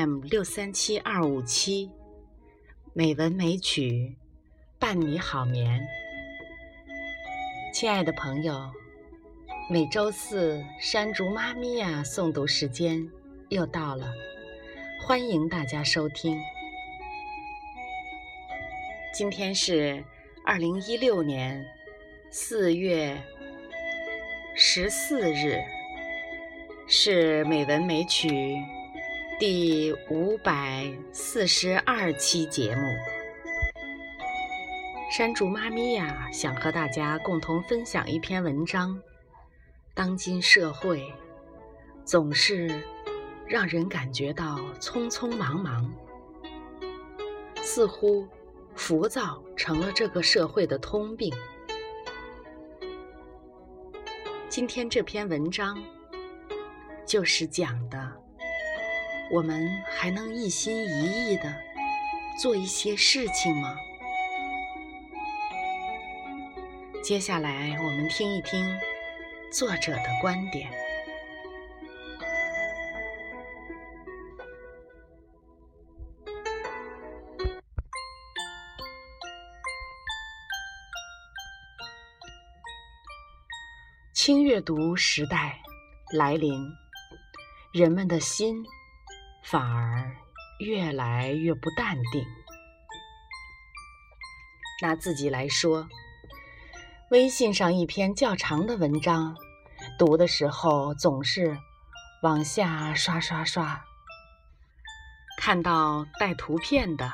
m 六三七二五七，美文美曲伴你好眠。亲爱的朋友，每周四山竹妈咪呀诵读时间又到了，欢迎大家收听。今天是二零一六年四月十四日，是美文美曲。第五百四十二期节目，山竹妈咪呀，想和大家共同分享一篇文章。当今社会总是让人感觉到匆匆忙忙，似乎浮躁成了这个社会的通病。今天这篇文章就是讲的。我们还能一心一意的做一些事情吗？接下来我们听一听作者的观点。轻阅读时代来临，人们的心。反而越来越不淡定。拿自己来说，微信上一篇较长的文章，读的时候总是往下刷刷刷，看到带图片的，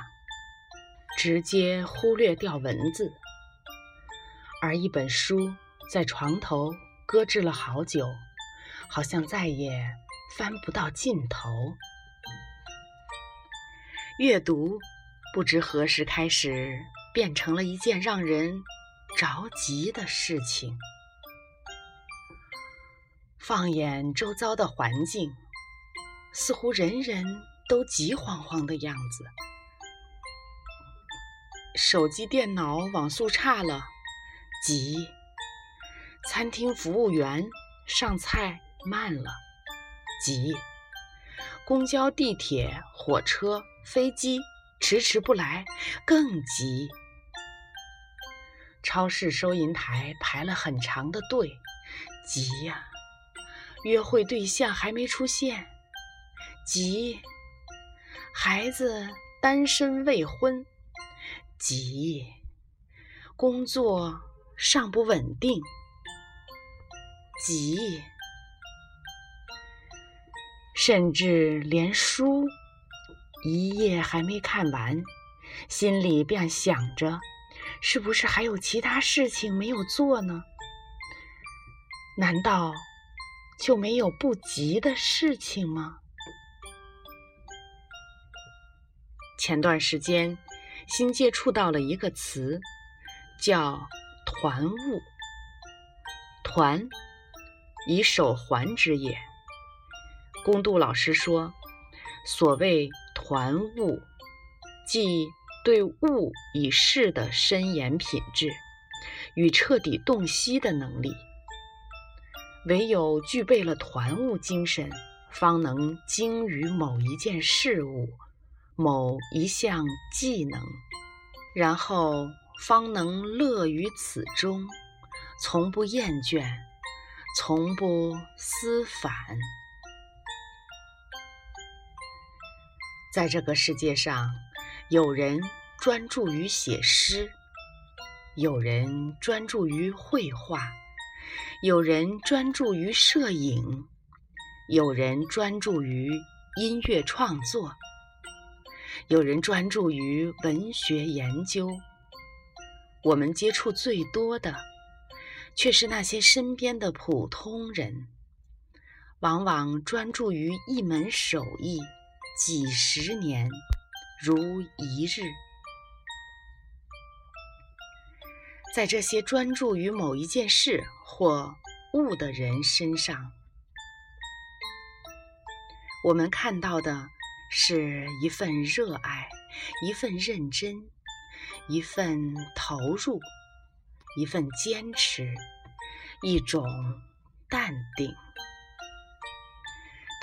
直接忽略掉文字；而一本书在床头搁置了好久，好像再也翻不到尽头。阅读不知何时开始变成了一件让人着急的事情。放眼周遭的环境，似乎人人都急慌慌的样子。手机、电脑网速差了，急；餐厅服务员上菜慢了，急；公交、地铁、火车。飞机迟迟不来，更急。超市收银台排了很长的队，急呀！约会对象还没出现，急。孩子单身未婚，急。工作尚不稳定，急。甚至连书。一页还没看完，心里便想着，是不是还有其他事情没有做呢？难道就没有不急的事情吗？前段时间，新接触到了一个词，叫“团物”。团，以手环之也。公杜老师说，所谓。团物，即对物以事的深研品质与彻底洞悉的能力。唯有具备了团物精神，方能精于某一件事物、某一项技能，然后方能乐于此中，从不厌倦，从不思返。在这个世界上，有人专注于写诗，有人专注于绘画，有人专注于摄影，有人专注于音乐创作，有人专注于文学研究。我们接触最多的，却是那些身边的普通人，往往专注于一门手艺。几十年如一日，在这些专注于某一件事或物的人身上，我们看到的是一份热爱，一份认真，一份投入，一份坚持，一种淡定。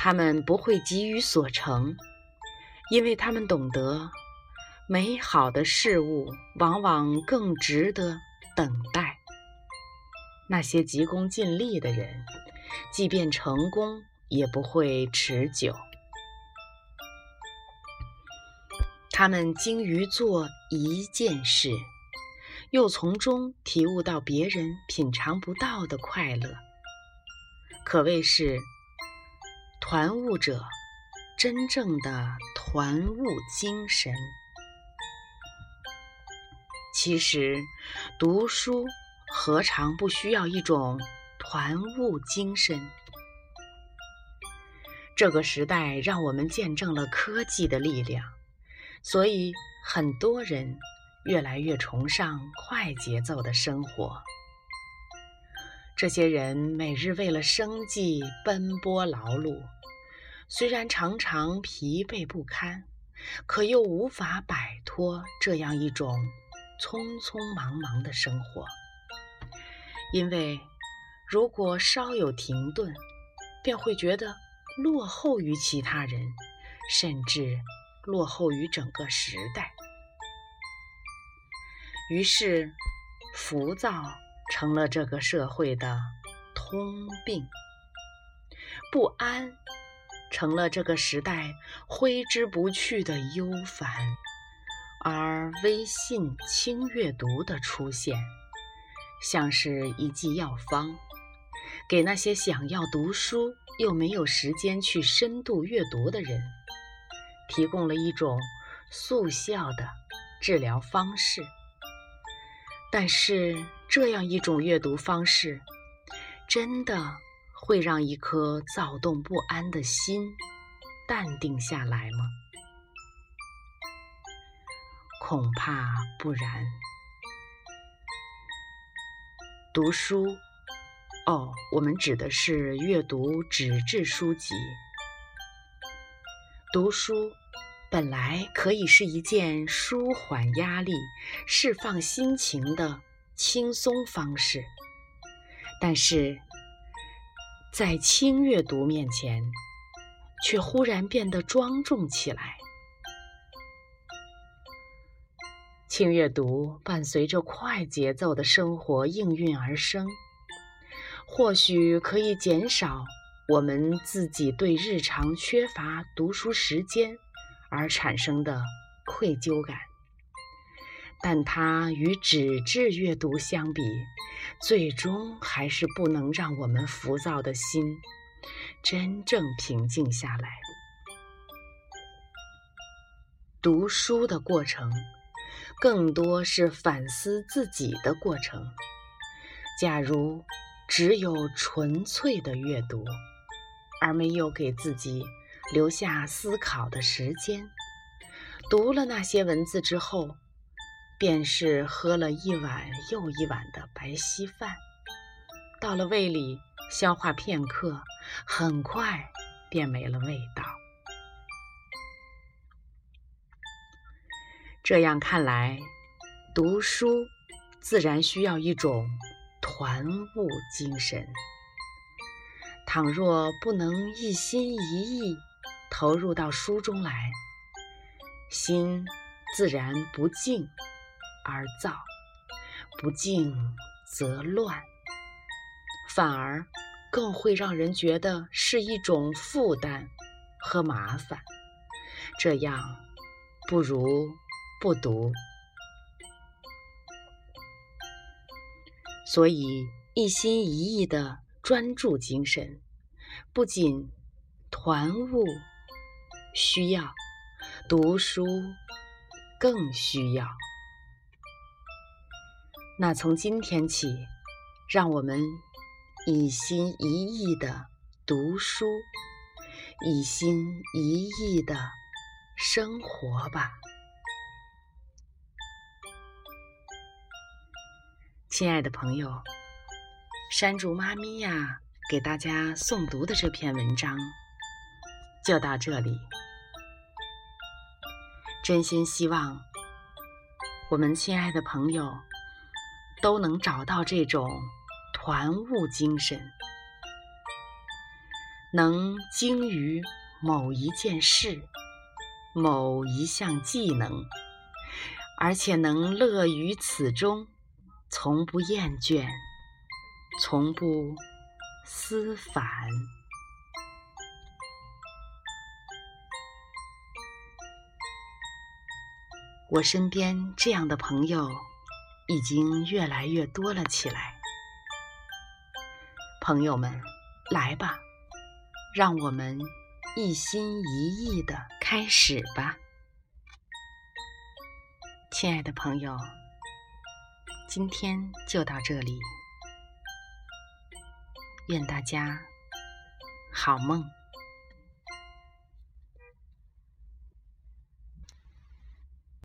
他们不会急于所成，因为他们懂得，美好的事物往往更值得等待。那些急功近利的人，即便成功，也不会持久。他们精于做一件事，又从中体悟到别人品尝不到的快乐，可谓是团悟者真正的团悟精神。其实，读书何尝不需要一种团悟精神？这个时代让我们见证了科技的力量。所以，很多人越来越崇尚快节奏的生活。这些人每日为了生计奔波劳碌，虽然常常疲惫不堪，可又无法摆脱这样一种匆匆忙忙的生活。因为，如果稍有停顿，便会觉得落后于其他人，甚至。落后于整个时代，于是浮躁成了这个社会的通病，不安成了这个时代挥之不去的忧烦，而微信轻阅读的出现，像是一剂药方，给那些想要读书又没有时间去深度阅读的人。提供了一种速效的治疗方式，但是这样一种阅读方式，真的会让一颗躁动不安的心淡定下来吗？恐怕不然。读书，哦，我们指的是阅读纸质书籍。读书。本来可以是一件舒缓压力、释放心情的轻松方式，但是在轻阅读面前，却忽然变得庄重起来。轻阅读伴随着快节奏的生活应运而生，或许可以减少我们自己对日常缺乏读书时间。而产生的愧疚感，但它与纸质阅读相比，最终还是不能让我们浮躁的心真正平静下来。读书的过程，更多是反思自己的过程。假如只有纯粹的阅读，而没有给自己。留下思考的时间，读了那些文字之后，便是喝了一碗又一碗的白稀饭，到了胃里消化片刻，很快便没了味道。这样看来，读书自然需要一种团悟精神。倘若不能一心一意，投入到书中来，心自然不静而躁，不静则乱，反而更会让人觉得是一种负担和麻烦。这样不如不读。所以一心一意的专注精神，不仅团悟。需要读书，更需要。那从今天起，让我们一心一意的读书，一心一意的生活吧。亲爱的朋友，山竹妈咪呀，给大家诵读的这篇文章就到这里。真心希望我们亲爱的朋友都能找到这种团悟精神，能精于某一件事，某一项技能，而且能乐于此中，从不厌倦，从不思返。我身边这样的朋友已经越来越多了起来。朋友们，来吧，让我们一心一意的开始吧。亲爱的朋友，今天就到这里，愿大家好梦。